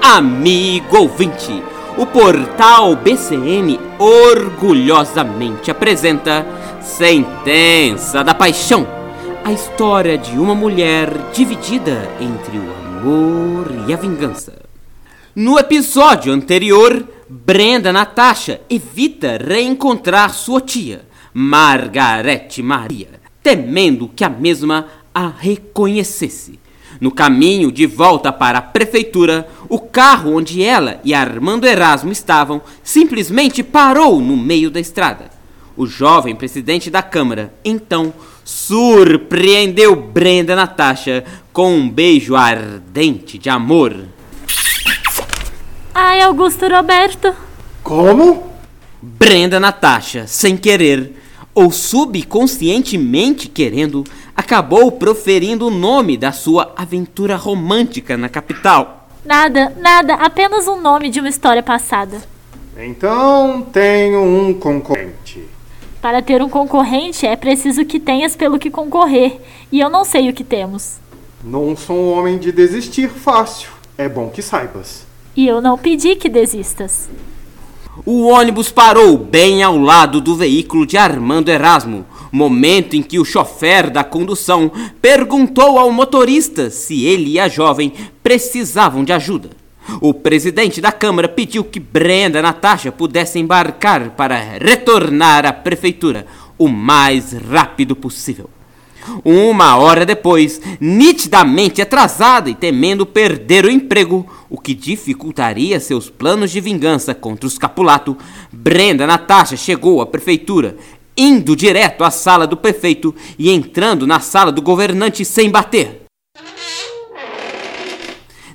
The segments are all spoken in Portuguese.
amigo ouvinte. O portal BCN orgulhosamente apresenta Sentença da Paixão a história de uma mulher dividida entre o amor e a vingança. No episódio anterior, Brenda Natasha evita reencontrar sua tia, Margarete Maria, temendo que a mesma a reconhecesse. No caminho de volta para a prefeitura, o carro onde ela e Armando Erasmo estavam simplesmente parou no meio da estrada. O jovem presidente da Câmara, então, surpreendeu Brenda Natasha com um beijo ardente de amor. Ai, Augusto Roberto. Como? Brenda Natasha, sem querer, ou subconscientemente querendo, acabou proferindo o nome da sua aventura romântica na capital. Nada, nada, apenas um nome de uma história passada. Então tenho um concorrente. Para ter um concorrente é preciso que tenhas pelo que concorrer, e eu não sei o que temos. Não sou um homem de desistir fácil. É bom que saibas. E eu não pedi que desistas. O ônibus parou bem ao lado do veículo de Armando Erasmo, momento em que o chofer da condução perguntou ao motorista se ele e a jovem precisavam de ajuda. O presidente da Câmara pediu que Brenda Natasha pudesse embarcar para retornar à prefeitura o mais rápido possível. Uma hora depois, nitidamente atrasada e temendo perder o emprego, o que dificultaria seus planos de vingança contra os Capulato, Brenda Natasha chegou à prefeitura, indo direto à sala do prefeito e entrando na sala do governante sem bater.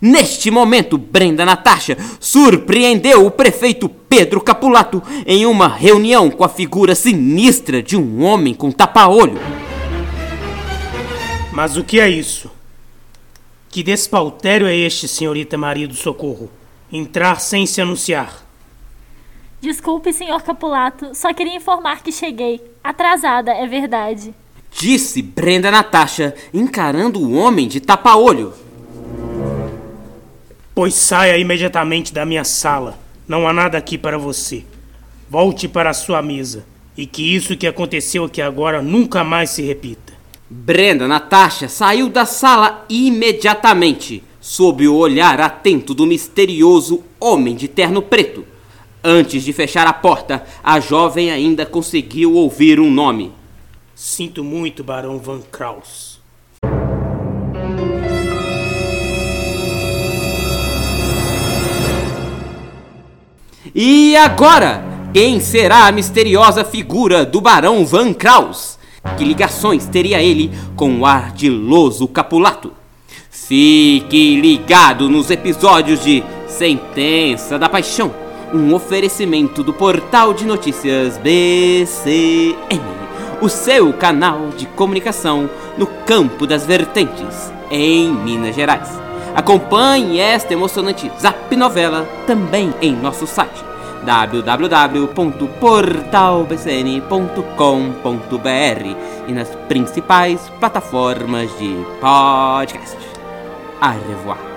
Neste momento, Brenda Natasha surpreendeu o prefeito Pedro Capulato em uma reunião com a figura sinistra de um homem com tapa-olho. Mas o que é isso? Que despautério é este, senhorita Maria do Socorro? Entrar sem se anunciar. Desculpe, senhor Capulato, só queria informar que cheguei. Atrasada, é verdade. Disse Brenda Natasha, encarando o homem de tapa-olho. Pois saia imediatamente da minha sala. Não há nada aqui para você. Volte para a sua mesa. E que isso que aconteceu aqui agora nunca mais se repita. Brenda Natasha saiu da sala imediatamente, sob o olhar atento do misterioso homem de terno preto. Antes de fechar a porta, a jovem ainda conseguiu ouvir um nome. Sinto muito, Barão Van Kraus. E agora, quem será a misteriosa figura do Barão Van Kraus? Que ligações teria ele com o ardiloso Capulato? Fique ligado nos episódios de Sentença da Paixão, um oferecimento do portal de notícias BCN, o seu canal de comunicação no campo das vertentes, em Minas Gerais. Acompanhe esta emocionante Zap Novela também em nosso site www.portalbcn.com.br e nas principais plataformas de podcast. Au revoir.